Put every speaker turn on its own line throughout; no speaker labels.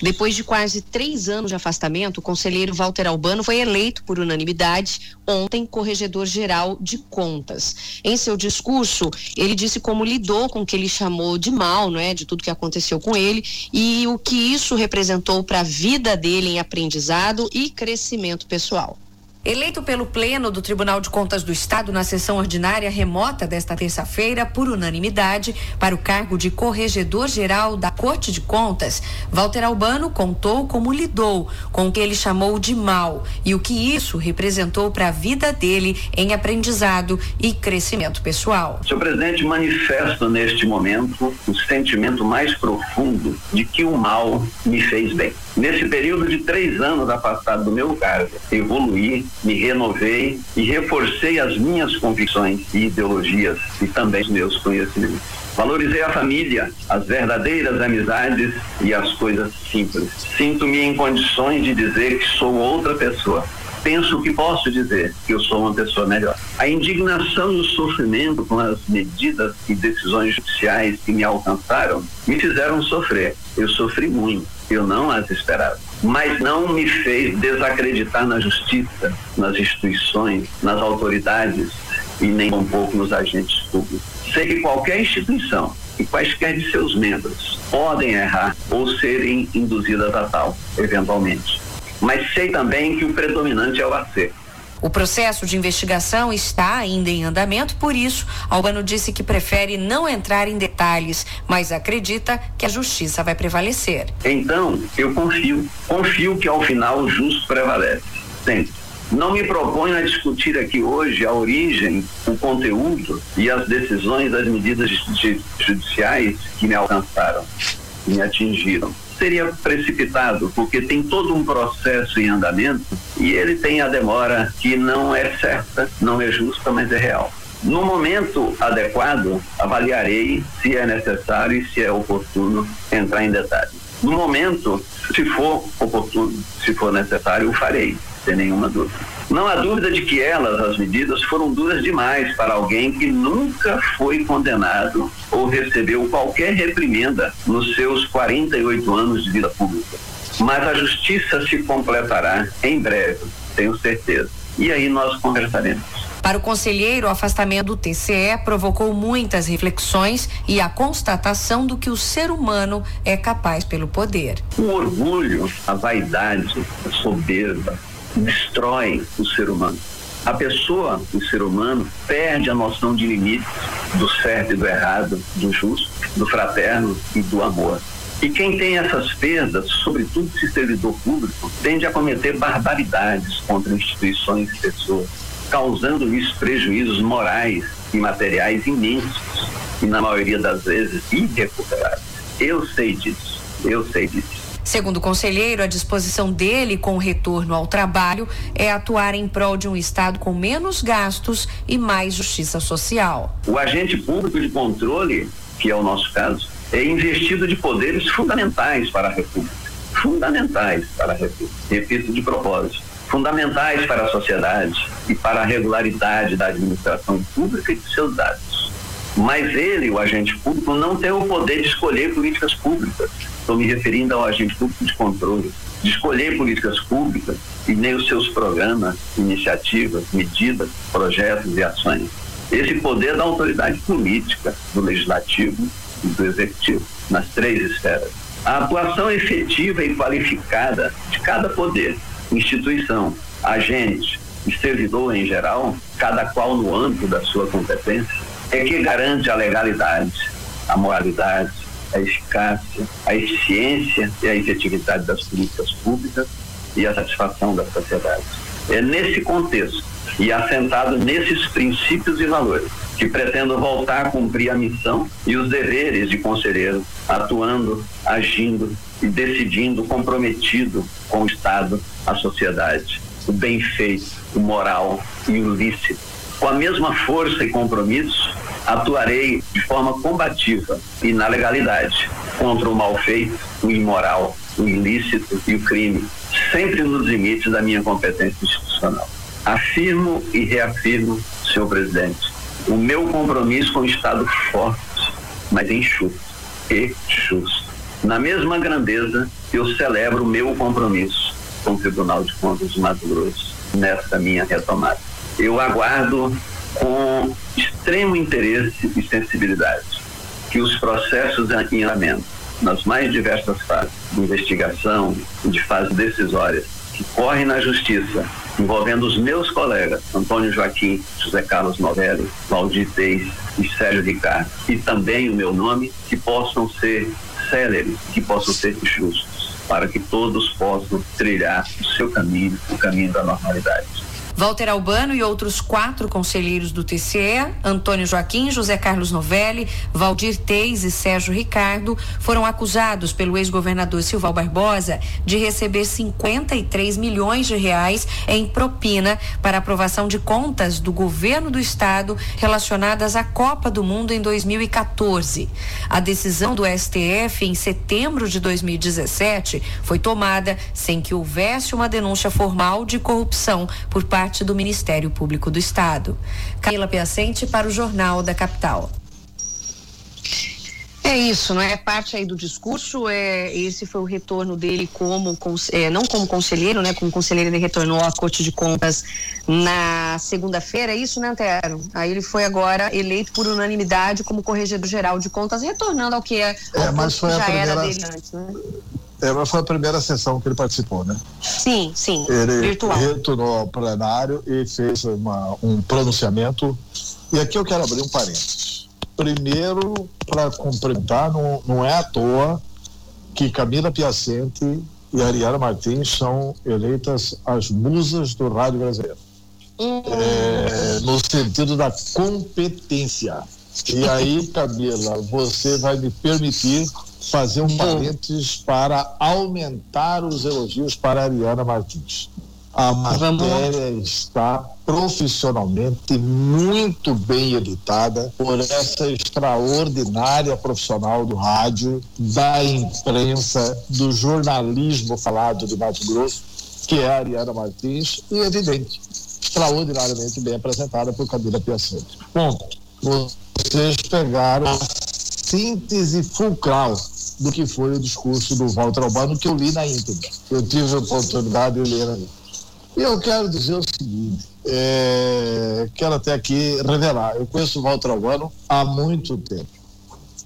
Depois de quase três anos de afastamento, o conselheiro Walter Albano foi eleito por unanimidade ontem corregedor-geral de contas. Em seu discurso, ele disse como lidou com o que ele chamou de mal, não é, de tudo que aconteceu com ele e o que isso representou para a vida dele em aprendizado e crescimento pessoal. Eleito pelo Pleno do Tribunal de Contas do Estado na sessão ordinária remota desta terça-feira, por unanimidade, para o cargo de Corregedor-Geral da Corte de Contas, Walter Albano contou como lidou com o que ele chamou de mal e o que isso representou para a vida dele em aprendizado e crescimento pessoal.
Senhor presidente, manifesto neste momento o sentimento mais profundo de que o mal me fez bem. Nesse período de três anos afastado do meu cargo, evoluí me renovei e reforcei as minhas convicções e ideologias e também os meus conhecimentos. Valorizei a família, as verdadeiras amizades e as coisas simples. Sinto-me em condições de dizer que sou outra pessoa. Penso que posso dizer que eu sou uma pessoa melhor. A indignação e o sofrimento com as medidas e decisões judiciais que me alcançaram me fizeram sofrer. Eu sofri muito. Eu não as esperava mas não me fez desacreditar na justiça, nas instituições, nas autoridades e nem um pouco nos agentes públicos. Sei que qualquer instituição e quaisquer de seus membros podem errar ou serem induzidas a tal, eventualmente. Mas sei também que o predominante é o acerto.
O processo de investigação está ainda em andamento, por isso, Albano disse que prefere não entrar em detalhes, mas acredita que a justiça vai prevalecer.
Então, eu confio, confio que ao final o justo prevalece. Sempre. Não me proponho a discutir aqui hoje a origem, o conteúdo e as decisões das medidas judiciais que me alcançaram, me atingiram seria precipitado, porque tem todo um processo em andamento e ele tem a demora que não é certa, não é justa, mas é real. No momento adequado, avaliarei se é necessário e se é oportuno entrar em detalhes. No momento, se for oportuno, se for necessário, o farei, sem nenhuma dúvida. Não há dúvida de que elas, as medidas, foram duras demais para alguém que nunca foi condenado ou recebeu qualquer reprimenda nos seus 48 anos de vida pública. Mas a justiça se completará em breve, tenho certeza. E aí nós conversaremos.
Para o conselheiro, o afastamento do TCE provocou muitas reflexões e a constatação do que o ser humano é capaz pelo poder.
O orgulho, a vaidade, a soberba, destrói o ser humano. A pessoa, o ser humano, perde a noção de limites do certo e do errado, do justo, do fraterno e do amor. E quem tem essas perdas, sobretudo se servidor público, tende a cometer barbaridades contra instituições e pessoas, causando-lhes prejuízos morais e materiais imensos e, na maioria das vezes, irrecuperáveis. Eu sei disso, eu sei disso.
Segundo o conselheiro, a disposição dele com o retorno ao trabalho é atuar em prol de um Estado com menos gastos e mais justiça social.
O agente público de controle, que é o nosso caso, é investido de poderes fundamentais para a República. Fundamentais para a República. Repito de propósito. Fundamentais para a sociedade e para a regularidade da administração pública e de seus dados. Mas ele, o agente público, não tem o poder de escolher políticas públicas Estou me referindo ao agente público de controle, de escolher políticas públicas e nem os seus programas, iniciativas, medidas, projetos e ações. Esse poder da autoridade política, do legislativo e do executivo, nas três esferas. A atuação efetiva e qualificada de cada poder, instituição, agente e servidor em geral, cada qual no âmbito da sua competência, é que garante a legalidade, a moralidade, a eficácia, a eficiência e a efetividade das políticas públicas e a satisfação da sociedade. É nesse contexto e assentado nesses princípios e valores que pretendo voltar a cumprir a missão e os deveres de conselheiro, atuando, agindo e decidindo comprometido com o Estado, a sociedade, o bem feito, o moral e o lícito. Com a mesma força e compromisso, atuarei de forma combativa e na legalidade contra o mal feito, o imoral, o ilícito e o crime, sempre nos limites da minha competência institucional. Afirmo e reafirmo, senhor presidente, o meu compromisso com o Estado forte, mas enxuto e justo. Na mesma grandeza, eu celebro o meu compromisso com o Tribunal de Contas do Mato Grosso nesta minha retomada. Eu aguardo com extremo interesse e sensibilidade que os processos em andamento, nas mais diversas fases de investigação e de fase decisória, que correm na Justiça, envolvendo os meus colegas, Antônio Joaquim, José Carlos Novelli, Valdir Teis e Sérgio Ricardo, e também o meu nome, que possam ser céleres, que possam ser justos, para que todos possam trilhar o seu caminho, o caminho da normalidade.
Walter Albano e outros quatro conselheiros do TCE, Antônio Joaquim, José Carlos Novelli, Valdir Teis e Sérgio Ricardo, foram acusados pelo ex-governador Silval Barbosa de receber 53 milhões de reais em propina para aprovação de contas do governo do estado relacionadas à Copa do Mundo em 2014. A decisão do STF em setembro de 2017 foi tomada sem que houvesse uma denúncia formal de corrupção por parte parte do Ministério Público do Estado. Camila Piacente para o Jornal da Capital. É isso, não é parte aí do discurso. É esse foi o retorno dele como é, não como conselheiro, né? Como conselheiro ele retornou à Corte de Contas na segunda-feira. É isso, né, Antero? Aí ele foi agora eleito por unanimidade como corregedor geral de contas, retornando ao que é,
é mas foi já a primeira... era dele antes, né? É, foi a primeira sessão que ele participou, né?
Sim, sim.
Ele virtual. retornou ao plenário e fez uma, um pronunciamento. E aqui eu quero abrir um parênteses. Primeiro, para complementar, não, não é à toa que Camila Piacente e Ariana Martins são eleitas as musas do rádio brasileiro. É, no sentido da competência. E aí, Camila, você vai me permitir fazer um parênteses para aumentar os elogios para a Ariana Martins. A matéria está profissionalmente muito bem editada por essa extraordinária profissional do rádio, da imprensa, do jornalismo falado de Mato Grosso, que é a Ariana Martins, e evidente, extraordinariamente bem apresentada por Camila Piacente. Bom, vocês pegaram a síntese fulcral do que foi o discurso do Walter Albano, que eu li na íntegra. Eu tive a oportunidade de ler ali. E eu quero dizer o seguinte, é, quero até aqui revelar, eu conheço o Walter Albano há muito tempo.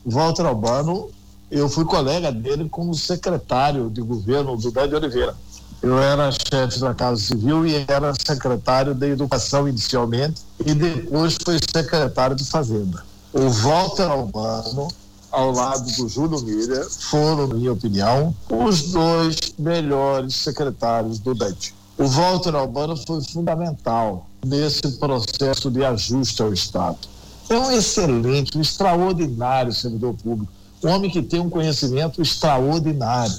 O Walter Albano, eu fui colega dele como secretário de governo do Dé Oliveira. Eu era chefe da Casa Civil e era secretário de Educação inicialmente e depois foi secretário de Fazenda. O Walter Albano ao lado do Júlio Miller, foram, na minha opinião, os dois melhores secretários do DET. O Walter Albano foi fundamental nesse processo de ajuste ao Estado. É um excelente, um extraordinário servidor público, um homem que tem um conhecimento extraordinário.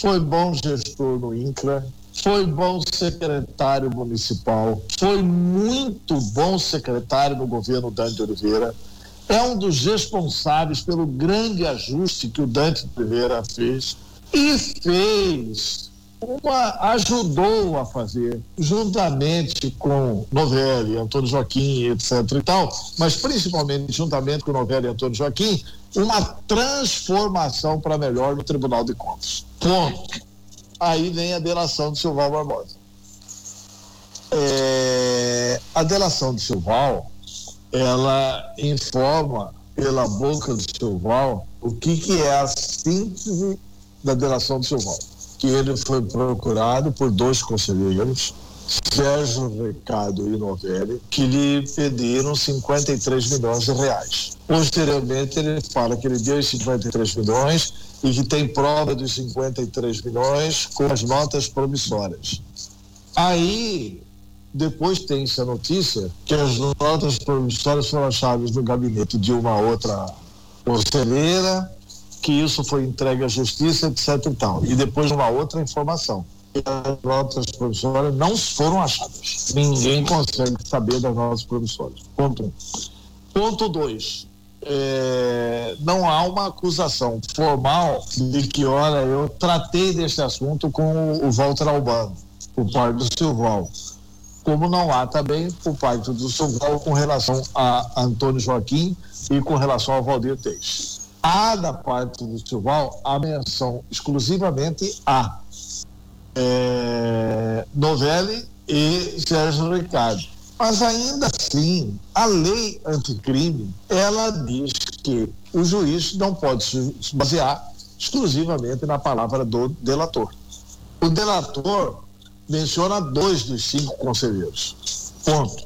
Foi bom gestor no INCRA, foi bom secretário municipal, foi muito bom secretário no governo Dante Oliveira, é um dos responsáveis pelo grande ajuste que o Dante Oliveira fez e fez uma, ajudou a fazer, juntamente com Novelli, Antônio Joaquim, etc. e tal, mas principalmente juntamente com Novelli e Antônio Joaquim, uma transformação para melhor no Tribunal de Contas. Ponto. Aí vem a delação de Silval Barbosa. É, a delação de Silval ela informa pela boca do Silval o que, que é a síntese da delação do Silval. Que ele foi procurado por dois conselheiros, Sérgio Ricardo e Novelli, que lhe pediram 53 milhões de reais. Posteriormente, ele fala que ele deu os 53 milhões e que tem prova dos 53 milhões com as notas promissórias. Aí depois tem-se a notícia que as notas promissórias foram achadas no gabinete de uma outra conselheira, que isso foi entregue à justiça, etc. E, tal. e depois uma outra informação. As notas promissórias não foram achadas. Ninguém consegue saber das notas promissórias. Ponto um. Ponto dois. É, não há uma acusação formal de que, olha, eu tratei desse assunto com o Walter Albano, o pai do Silval como não há também por parte do São com relação a Antônio Joaquim e com relação ao Valdir Teix. há da parte do Silval a menção exclusivamente a é, Novelli e Sérgio Ricardo. Mas ainda assim, a lei anticrime, ela diz que o juiz não pode se basear exclusivamente na palavra do delator. O delator menciona dois dos cinco conselheiros. Ponto.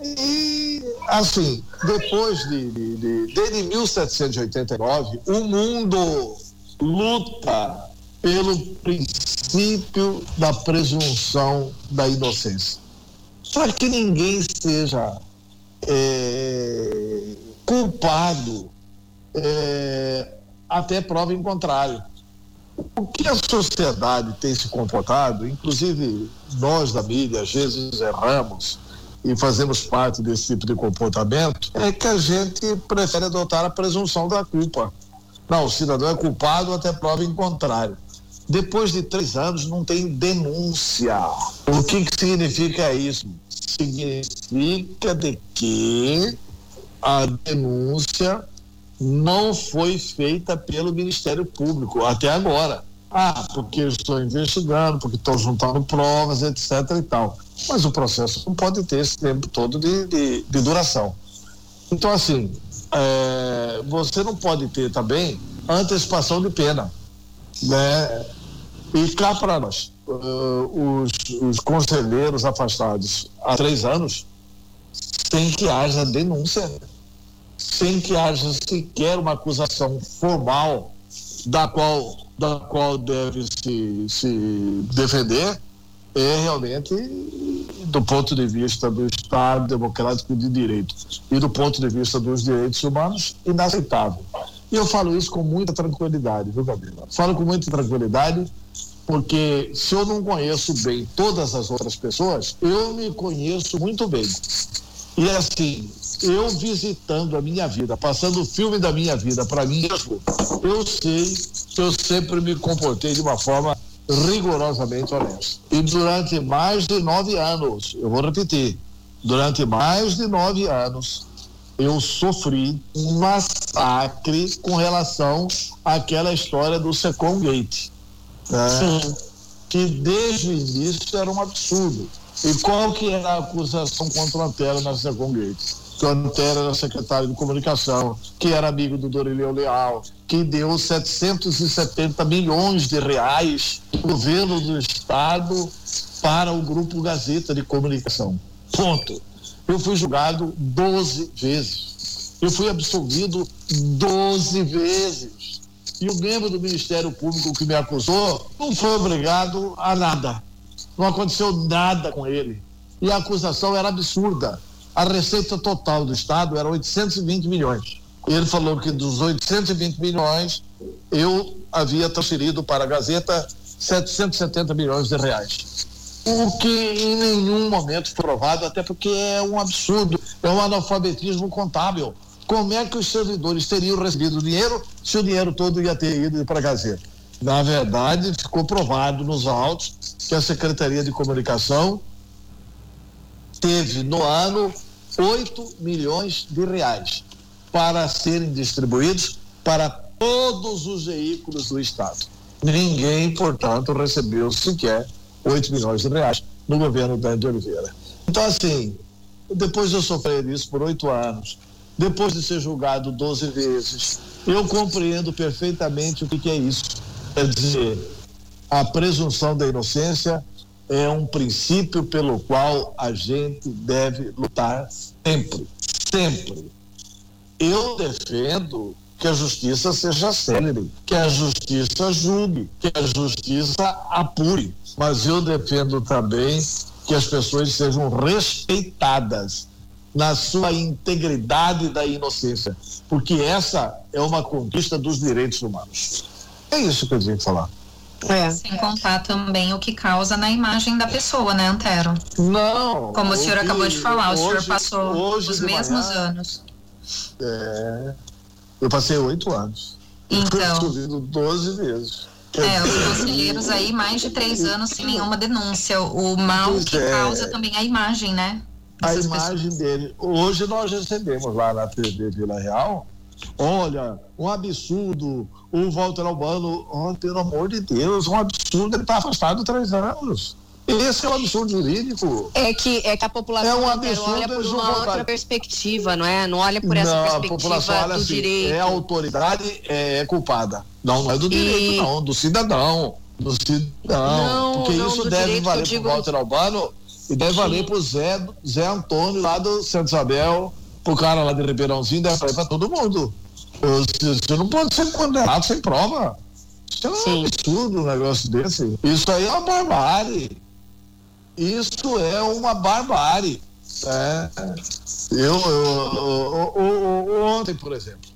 E, assim, depois de, de, de, desde 1789, o mundo luta pelo princípio da presunção da inocência. Para que ninguém seja é, culpado é, até prova em contrário. O que a sociedade tem se comportado, inclusive nós da mídia, às vezes erramos e fazemos parte desse tipo de comportamento, é que a gente prefere adotar a presunção da culpa. Não, o cidadão é culpado até prova em contrário. Depois de três anos não tem denúncia. O que, que significa isso? Significa de que a denúncia não foi feita pelo Ministério Público até agora. Ah, porque eu estou investigando, porque estou juntando provas, etc. e tal. Mas o processo não pode ter esse tempo todo de, de, de duração. Então, assim, é, você não pode ter também antecipação de pena. Né? E cá para nós, uh, os, os conselheiros afastados há três anos, sem que haja denúncia sem que haja sequer uma acusação formal da qual, da qual deve se, se defender, é realmente, do ponto de vista do Estado Democrático de Direito e do ponto de vista dos direitos humanos, inaceitável. E eu falo isso com muita tranquilidade, viu, Gabriela? Falo com muita tranquilidade, porque se eu não conheço bem todas as outras pessoas, eu me conheço muito bem. E assim, eu visitando a minha vida, passando o filme da minha vida para mim mesmo, eu sei que eu sempre me comportei de uma forma rigorosamente honesta. E durante mais de nove anos, eu vou repetir, durante mais de nove anos, eu sofri um massacre com relação àquela história do Second Gate. Né? Que desde o início era um absurdo. E qual que era a acusação contra o Antero na Second Gate? Antero era secretário de comunicação, que era amigo do Dorileu Leal, que deu 770 milhões de reais do governo do Estado para o Grupo Gazeta de Comunicação. Ponto. Eu fui julgado 12 vezes. Eu fui absolvido 12 vezes. E o membro do Ministério Público que me acusou não foi obrigado a nada. Não aconteceu nada com ele. E a acusação era absurda a receita total do Estado era 820 milhões. Ele falou que dos 820 milhões, eu havia transferido para a Gazeta 770 milhões de reais. O que em nenhum momento provado, até porque é um absurdo, é um analfabetismo contábil. Como é que os servidores teriam recebido dinheiro se o dinheiro todo ia ter ido para a Gazeta? Na verdade, ficou provado nos autos que a Secretaria de Comunicação teve no ano 8 milhões de reais para serem distribuídos para todos os veículos do Estado. Ninguém, portanto, recebeu sequer 8 milhões de reais no governo Dante de Oliveira. Então, assim, depois de eu sofrer isso por oito anos, depois de ser julgado 12 vezes, eu compreendo perfeitamente o que, que é isso. Quer dizer, a presunção da inocência é um princípio pelo qual a gente deve lutar sempre, sempre. Eu defendo que a justiça seja célere, que a justiça julgue, que a justiça apure, mas eu defendo também que as pessoas sejam respeitadas na sua integridade da inocência, porque essa é uma conquista dos direitos humanos. É isso que eu tinha que falar.
É. Sem contar também o que causa na imagem da pessoa, né, Antero?
Não.
Como o senhor acabou de falar, o senhor passou os mesmos manhã, anos.
É. Eu passei oito anos.
Então.
Fui 12 vezes.
É, os conselheiros aí, mais de três anos sem nenhuma denúncia. O mal pois que é. causa também a imagem, né?
a imagem pessoas. dele. Hoje nós recebemos lá na TV Vila Real olha, um absurdo, o Walter Albano, oh, pelo amor de Deus, um absurdo, ele está afastado três anos. Esse é um absurdo jurídico.
É que, é que a população
é um absurdo
olha por uma outra perspectiva, não é? Não olha por essa não, perspectiva a população olha do assim, direito.
É a autoridade é, culpada. Não, não é do direito, e... não, do cidadão. Do cidadão. Não, porque não, isso deve valer para o Walter Albano e deve Sim. valer para o Zé, Zé Antônio lá do Santo Isabel, para o cara lá de Ribeirãozinho, deve valer para todo mundo. Você não pode ser condenado sem prova. Isso é um Sim. absurdo um negócio desse. Isso aí é uma barbárie. Isso é uma barbárie. É. Eu, eu, eu, eu, ontem, por exemplo,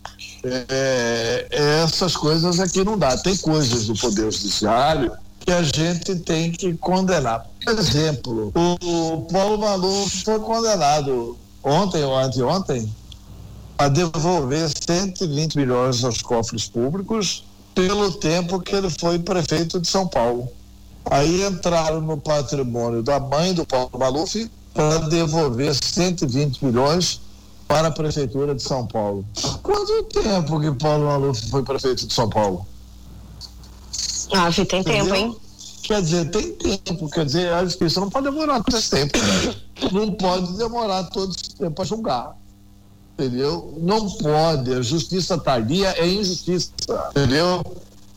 é, essas coisas aqui não dá. Tem coisas do Poder Judiciário que a gente tem que condenar. Por exemplo, o, o Paulo Maluf foi condenado ontem ou anteontem a devolver 120 milhões aos cofres públicos pelo tempo que ele foi prefeito de São Paulo. Aí entraram no patrimônio da mãe do Paulo Maluf para devolver 120 milhões para a prefeitura de São Paulo. Quanto tempo que Paulo Maluf foi prefeito de São Paulo?
Ah, tem Entendeu? tempo, hein?
Quer dizer, tem tempo, quer dizer, a justiça não pode demorar todo esse tempo. Né? Não pode demorar todo esse tempo para julgar entendeu? Não pode. A justiça tardia é injustiça, entendeu?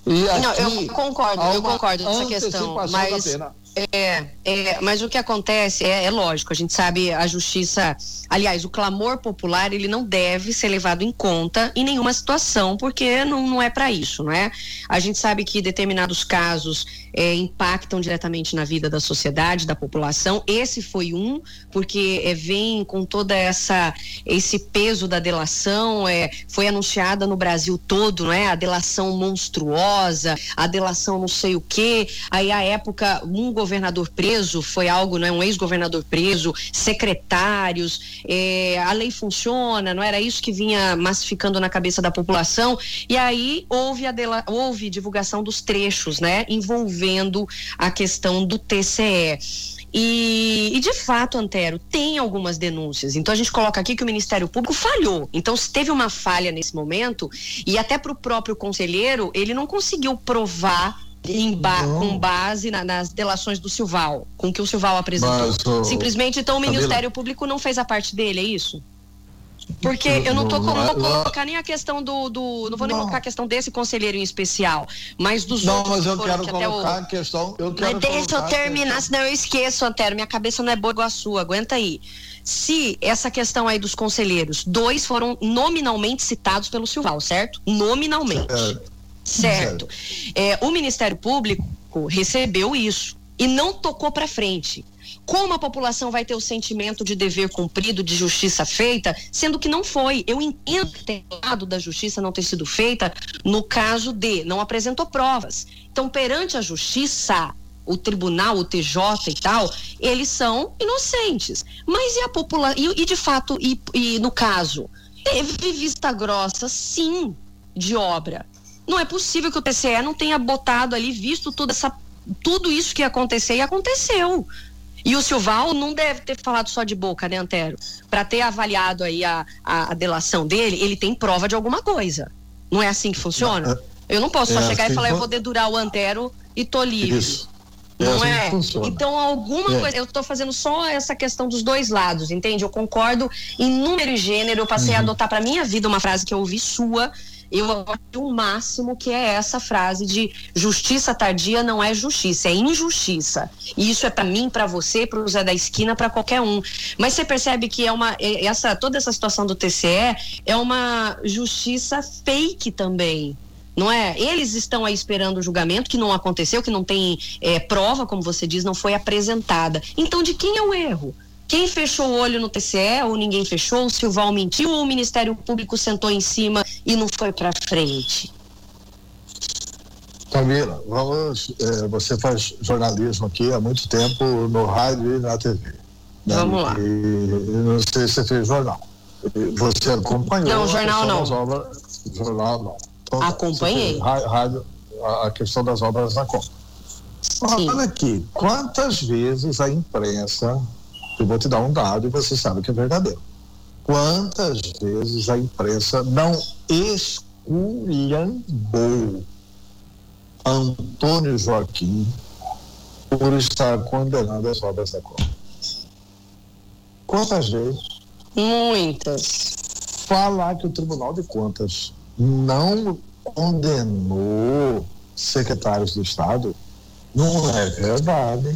E aqui, não, eu concordo, eu concordo nessa questão, mas é, é, mas o que acontece é, é, lógico, a gente sabe a justiça, aliás, o clamor popular ele não deve ser levado em conta em nenhuma situação, porque não, não é para isso, não é? A gente sabe que determinados casos é, impactam diretamente na vida da sociedade, da população. Esse foi um, porque é, vem com toda essa esse peso da delação, é, foi anunciada no Brasil todo, não é? A delação monstruosa, a delação não sei o quê. Aí a época um governador preso foi algo, não é? Um ex-governador preso, secretários, é, a lei funciona, não era isso que vinha massificando na cabeça da população. E aí houve dela, houve divulgação dos trechos, né? Envolvendo envolvendo a questão do TCE. E, e, de fato, Antero, tem algumas denúncias. Então a gente coloca aqui que o Ministério Público falhou. Então, se teve uma falha nesse momento, e até para o próprio conselheiro, ele não conseguiu provar ba com base na, nas delações do Silval, com o que o Silval apresentou. Mas, Simplesmente, então, o Ministério Público não fez a parte dele, é isso? Porque eu não, tô, não vou colocar nem a questão do. do não vou nem colocar a questão desse conselheiro em especial, mas dos
não,
outros.
Não, mas eu quero que colocar o... a questão. Eu quero
mas deixa eu terminar, senão eu esqueço, Antero. Minha cabeça não é boa igual a sua, aguenta aí. Se essa questão aí dos conselheiros, dois foram nominalmente citados pelo Silval, certo? Nominalmente. Certo. Certo. É, o Ministério Público recebeu isso e não tocou para frente. Como a população vai ter o sentimento de dever cumprido, de justiça feita, sendo que não foi? Eu entendo que tem lado da justiça não ter sido feita no caso de não apresentou provas. Então, perante a justiça, o tribunal, o TJ e tal, eles são inocentes. Mas e a população? E, e, de fato, e, e no caso, teve vista grossa, sim, de obra. Não é possível que o TCE não tenha botado ali, visto toda essa, tudo isso que ia acontecer e aconteceu. E o Silval não deve ter falado só de boca, né, Antero? Para ter avaliado aí a, a, a, delação dele, ele tem prova de alguma coisa. Não é assim que funciona? Eu não posso só é chegar assim e falar, eu vou dedurar o Antero e tô livre. Isso. É não assim é? Então, alguma é. coisa. Eu estou fazendo só essa questão dos dois lados, entende? Eu concordo em número e gênero. Eu passei uhum. a adotar para minha vida uma frase que eu ouvi sua, eu acho o máximo que é essa frase de justiça tardia não é justiça, é injustiça. E isso é para mim, para você, para o Zé da esquina, para qualquer um. Mas você percebe que é uma é, essa toda essa situação do TCE é uma justiça fake também não é? Eles estão aí esperando o julgamento que não aconteceu, que não tem é, prova, como você diz, não foi apresentada. Então, de quem é o erro? Quem fechou o olho no TCE ou ninguém fechou? O Silval mentiu ou o Ministério Público sentou em cima e não foi para frente?
Camila, vamos, é, você faz jornalismo aqui há muito tempo no rádio e na TV.
Né? Vamos lá.
E, não sei se você fez jornal. Você acompanhou.
Não, jornal não.
Obras, jornal não.
Então, Acompanhei.
Rádio, a, a questão das obras na Copa. Olha aqui, quantas vezes a imprensa eu vou te dar um dado e você sabe que é verdadeiro. Quantas vezes a imprensa não esculhambou Antônio Joaquim por estar condenando as obras da Copa? Quantas vezes?
Muitas.
Falar que o Tribunal de Contas não condenou secretários do Estado não é verdade.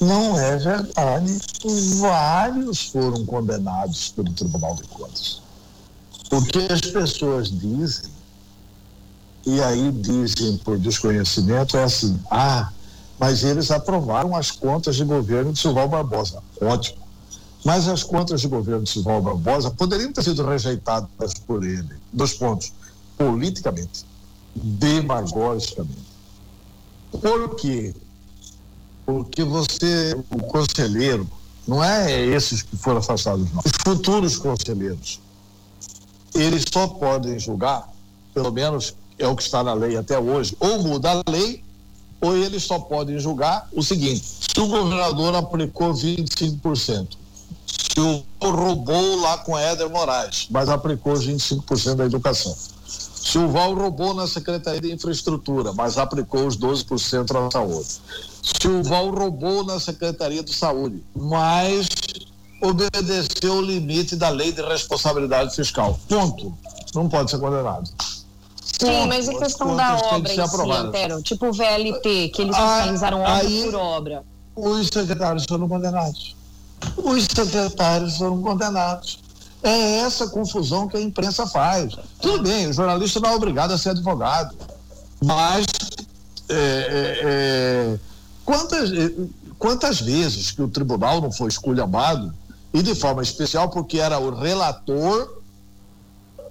Não é verdade. Vários foram condenados pelo Tribunal de Contas. O que as pessoas dizem, e aí dizem por desconhecimento, é assim: ah, mas eles aprovaram as contas de governo de Silval Barbosa. Ótimo. Mas as contas de governo de Silval Barbosa poderiam ter sido rejeitadas por ele. Dois pontos. Politicamente, demagogicamente. Por quê? Porque você, o conselheiro, não é esses que foram afastados, não. Os futuros conselheiros, eles só podem julgar, pelo menos é o que está na lei até hoje, ou muda a lei, ou eles só podem julgar o seguinte: se o governador aplicou 25%, se o roubou lá com Éder Moraes, mas aplicou os 25% da educação. Se o Val roubou na Secretaria de Infraestrutura, mas aplicou os 12% na saúde. Se o Val roubou na Secretaria de Saúde, mas obedeceu o limite da lei de responsabilidade fiscal. Ponto. Não pode ser condenado.
Sim, mas a questão da obra em si, Antero, tipo o VLT, que eles ah, fiscalizaram obra aí, por obra.
Os secretários foram condenados. Os secretários foram condenados. É essa confusão que a imprensa faz. Tudo bem, o jornalista não é obrigado a ser advogado, mas é, é, é quantas, é, quantas vezes que o tribunal não foi esculhambado, e de forma especial porque era o relator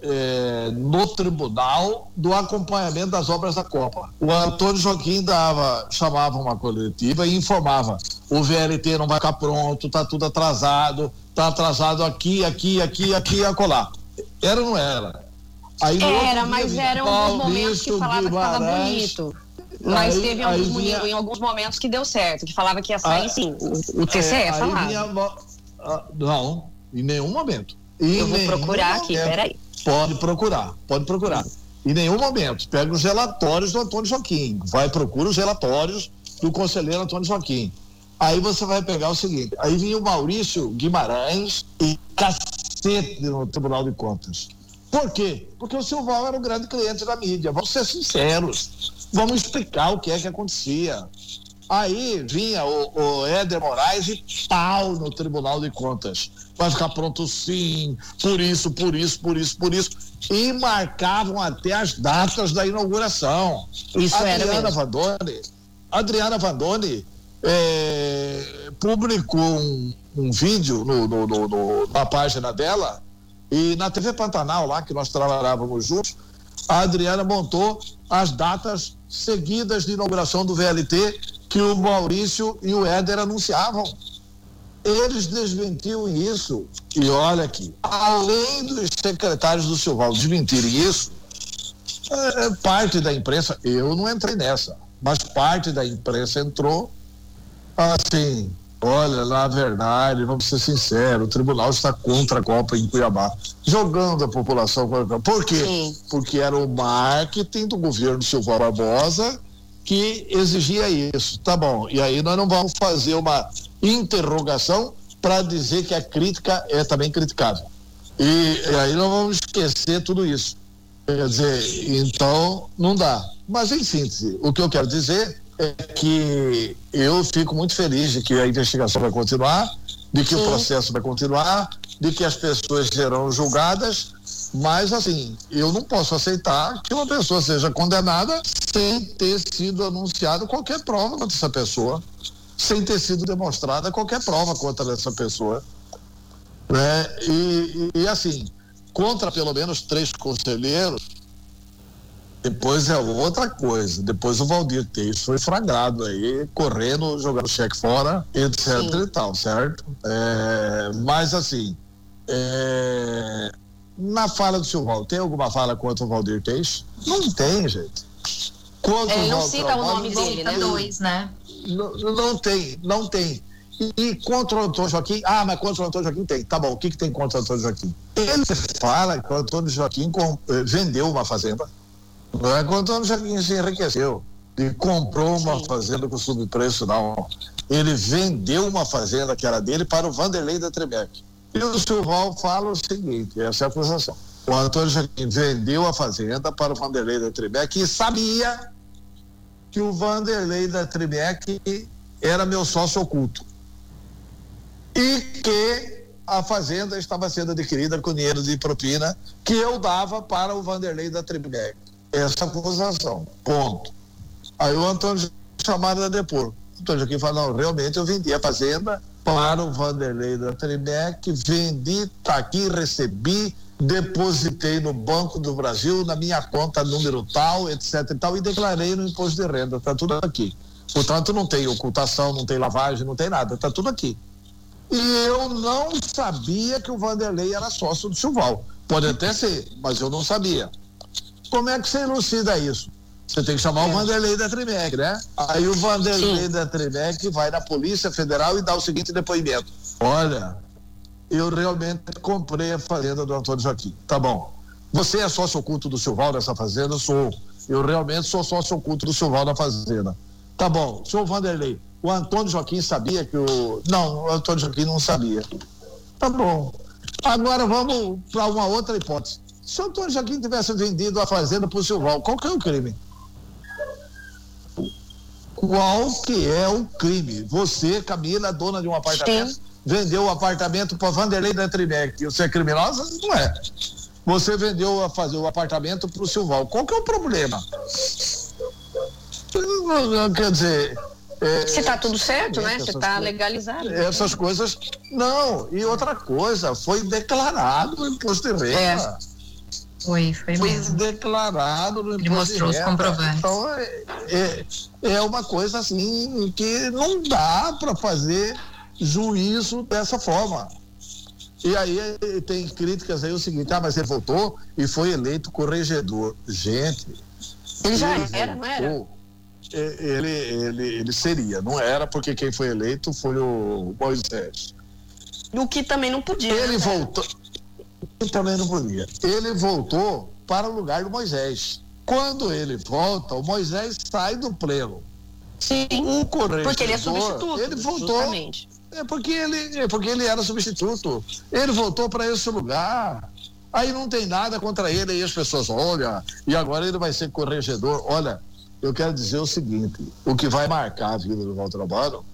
é, no tribunal do acompanhamento das obras da Copa. O Antônio Joaquim dava, chamava uma coletiva e informava: o VLT não vai ficar pronto, está tudo atrasado, está atrasado aqui, aqui, aqui, aqui e acolá. Era ou não era?
Aí, era, mas eram alguns momentos que falava Guimarães, que estava bonito. Mas aí, teve alguns, vinha, em alguns momentos que deu certo, que falava que ia sair aí, sim. O, TCE é, falava. Vinha,
ah, não, em nenhum momento.
Em Eu vou procurar aqui, peraí.
Pode procurar, pode procurar. Em nenhum momento. Pega os relatórios do Antônio Joaquim. Vai procura os relatórios do conselheiro Antônio Joaquim. Aí você vai pegar o seguinte: aí vinha o Maurício Guimarães e cacete no Tribunal de Contas. Por quê? Porque o Silval era um grande cliente da mídia. Vamos ser sinceros. Vamos explicar o que é que acontecia. Aí vinha o, o Éder Moraes e pau no Tribunal de Contas. Vai ficar pronto sim, por isso, por isso, por isso, por isso. E marcavam até as datas da inauguração. Isso Adriana era mesmo. Vandone, Adriana Vandone é, publicou um, um vídeo no, no, no, na página dela e na TV Pantanal, lá que nós trabalhávamos juntos, a Adriana montou as datas seguidas de inauguração do VLT que o Maurício e o Éder anunciavam. Eles desmentiam isso. E olha aqui, além dos secretários do Silval desmentirem isso, é, parte da imprensa, eu não entrei nessa, mas parte da imprensa entrou assim, olha, na verdade, vamos ser sinceros, o tribunal está contra a Copa em Cuiabá, jogando a população contra a Copa. Por quê? Sim. Porque era o marketing do governo Silval Barbosa que exigia isso. Tá bom, e aí nós não vamos fazer uma interrogação para dizer que a crítica é também criticável. E, e aí nós vamos esquecer tudo isso. Quer dizer, então não dá. Mas em síntese, o que eu quero dizer é que eu fico muito feliz de que a investigação vai continuar, de que Sim. o processo vai continuar, de que as pessoas serão julgadas, mas assim, eu não posso aceitar que uma pessoa seja condenada sem ter sido anunciado qualquer prova contra essa pessoa, sem ter sido demonstrada qualquer prova contra essa pessoa. Né? E, e, e assim, contra pelo menos três conselheiros, depois é outra coisa. Depois o Valdir Teixeira foi flagrado aí, correndo, jogando cheque fora, etc Sim. e tal, certo? É, mas assim, é, na fala do Valdir, tem alguma fala contra o Valdir Teixeira? Não tem, gente.
Contra Ele não cita o nome dele, né? Dois, né?
Não, não tem, não tem. E contra o Antônio Joaquim, ah, mas contra o Antônio Joaquim tem. Tá bom, o que, que tem contra o Antônio Joaquim? Ele fala que o Antônio Joaquim eh, vendeu uma fazenda. Não é que o Antônio Joaquim se enriqueceu e comprou uma fazenda com subpreço, não. Ele vendeu uma fazenda que era dele para o Vanderlei da Trebec. E o Silval fala o seguinte: essa é a acusação. O Antônio Joaquim vendeu a fazenda para o Vanderlei da Trebec e sabia que o Vanderlei da Trebec era meu sócio oculto e que a fazenda estava sendo adquirida com dinheiro de propina que eu dava para o Vanderlei da Tribeck. Essa acusação. Ponto. Aí o Antônio chamaram a depor. Antônio Joaquim falou, não, realmente eu vendi a fazenda para o Vanderlei da Tribeck, vendi, tá aqui, recebi, depositei no Banco do Brasil, na minha conta número tal, etc e tal, e declarei no imposto de renda, tá tudo aqui. Portanto, não tem ocultação, não tem lavagem, não tem nada, tá tudo aqui. E eu não sabia que o Vanderlei era sócio do Silval. Pode até ser, mas eu não sabia. Como é que você elucida isso? Você tem que chamar é. o Vanderlei da Trimec, né? Aí o Vanderlei Sim. da Trimec vai na Polícia Federal e dá o seguinte depoimento: Olha, eu realmente comprei a fazenda do Antônio Joaquim. Tá bom. Você é sócio oculto do Silval nessa fazenda? Sou. Eu realmente sou sócio oculto do Silval na fazenda. Tá bom. Senhor Vanderlei, o Antônio Joaquim sabia que o. Não, o Antônio Joaquim não sabia. Tá bom. Agora vamos para uma outra hipótese. Se o Antônio Joaquim tivesse vendido a fazenda para o Silval, qual que é o crime? Qual que é o crime? Você, Camila, dona de um apartamento, Sim. vendeu o apartamento para Vanderlei da Trimec. Você é criminosa? Não é. Você vendeu a fazer o apartamento para o Silval. Qual que é o problema? Quer dizer,
é, Se está tudo certo, né? Se está legalizado.
Essas coisas. Não, e outra coisa, foi declarado no imposto de renda.
Foi, foi,
foi
mesmo.
declarado no
Ele mostrou os comprovantes.
Então, é, é, é uma coisa assim que não dá para fazer juízo dessa forma. E aí tem críticas aí o seguinte, ah, mas ele voltou e foi eleito corregedor. Gente.
Ele já ele era, voltou, não era?
ele, ele, ele seria, não era, porque quem foi eleito foi o Moisés.
O que também não podia.
Ele né? voltou. Ele também não podia. Ele voltou para o lugar do Moisés. Quando ele volta, o Moisés sai do pleno.
Sim. O porque ele é substituto.
Ele voltou. Justamente. É porque ele, é porque ele era substituto. Ele voltou para esse lugar. Aí não tem nada contra ele, aí as pessoas, olha, e agora ele vai ser corregedor. Olha, eu quero dizer o seguinte: o que vai marcar a vida do Walter Obano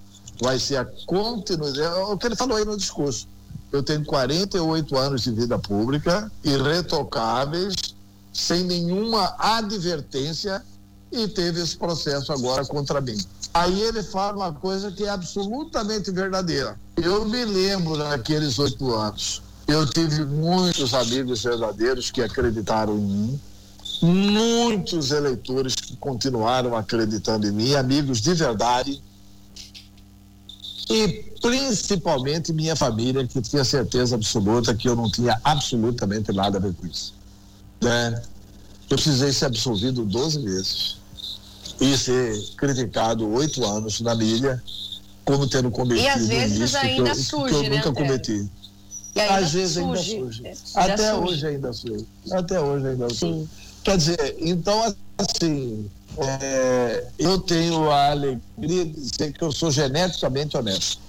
vai ser a continuidade. É o que ele falou aí no discurso. Eu tenho 48 anos de vida pública, irretocáveis, sem nenhuma advertência, e teve esse processo agora contra mim. Aí ele fala uma coisa que é absolutamente verdadeira. Eu me lembro naqueles oito anos. Eu tive muitos amigos verdadeiros que acreditaram em mim, muitos eleitores que continuaram acreditando em mim, amigos de verdade, e principalmente minha família, que tinha certeza absoluta que eu não tinha absolutamente nada a ver com isso. Né? Eu precisei ser absolvido 12 vezes e ser criticado oito anos na mídia como tendo cometido
e às vezes ainda
que eu,
surge,
que eu
né,
nunca cometi. Às vezes surge. ainda surge. É, Até surge. hoje ainda surge. Até hoje ainda Sim. surge. Quer dizer, então, assim, é, eu tenho a alegria de dizer que eu sou geneticamente honesto.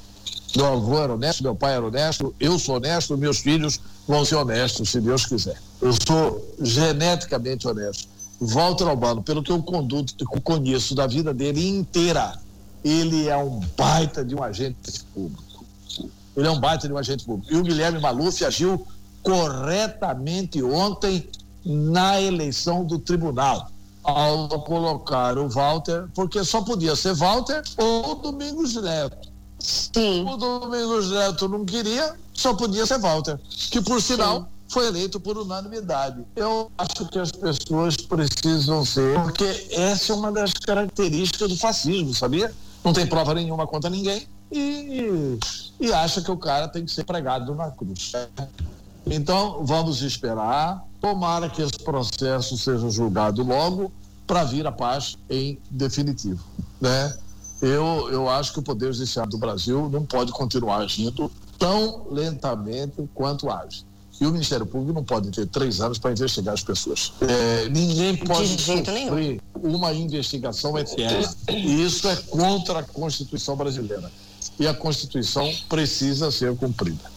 Meu avô era honesto, meu pai era honesto, eu sou honesto, meus filhos vão ser honestos, se Deus quiser. Eu sou geneticamente honesto. Walter Albano, pelo que eu conduto, conheço da vida dele inteira, ele é um baita de um agente público. Ele é um baita de um agente público. E o Guilherme Maluf agiu corretamente ontem na eleição do tribunal ao colocar o Walter, porque só podia ser Walter ou Domingos Neto.
Sim.
O Domingos Neto não queria, só podia ser Walter, que por sinal Sim. foi eleito por unanimidade. Eu acho que as pessoas precisam ser, porque essa é uma das características do fascismo, sabia? Não tem prova nenhuma contra ninguém e, e acha que o cara tem que ser pregado na cruz. Então, vamos esperar. Tomara que esse processo seja julgado logo para vir a paz em definitivo. Né? eu, eu acho que o Poder Judiciário do Brasil não pode continuar agindo tão lentamente quanto age. E o Ministério Público não pode ter três anos para investigar as pessoas. É, ninguém pode sofrer nenhum. uma investigação eterna. E isso é contra a Constituição brasileira. E a Constituição precisa ser cumprida.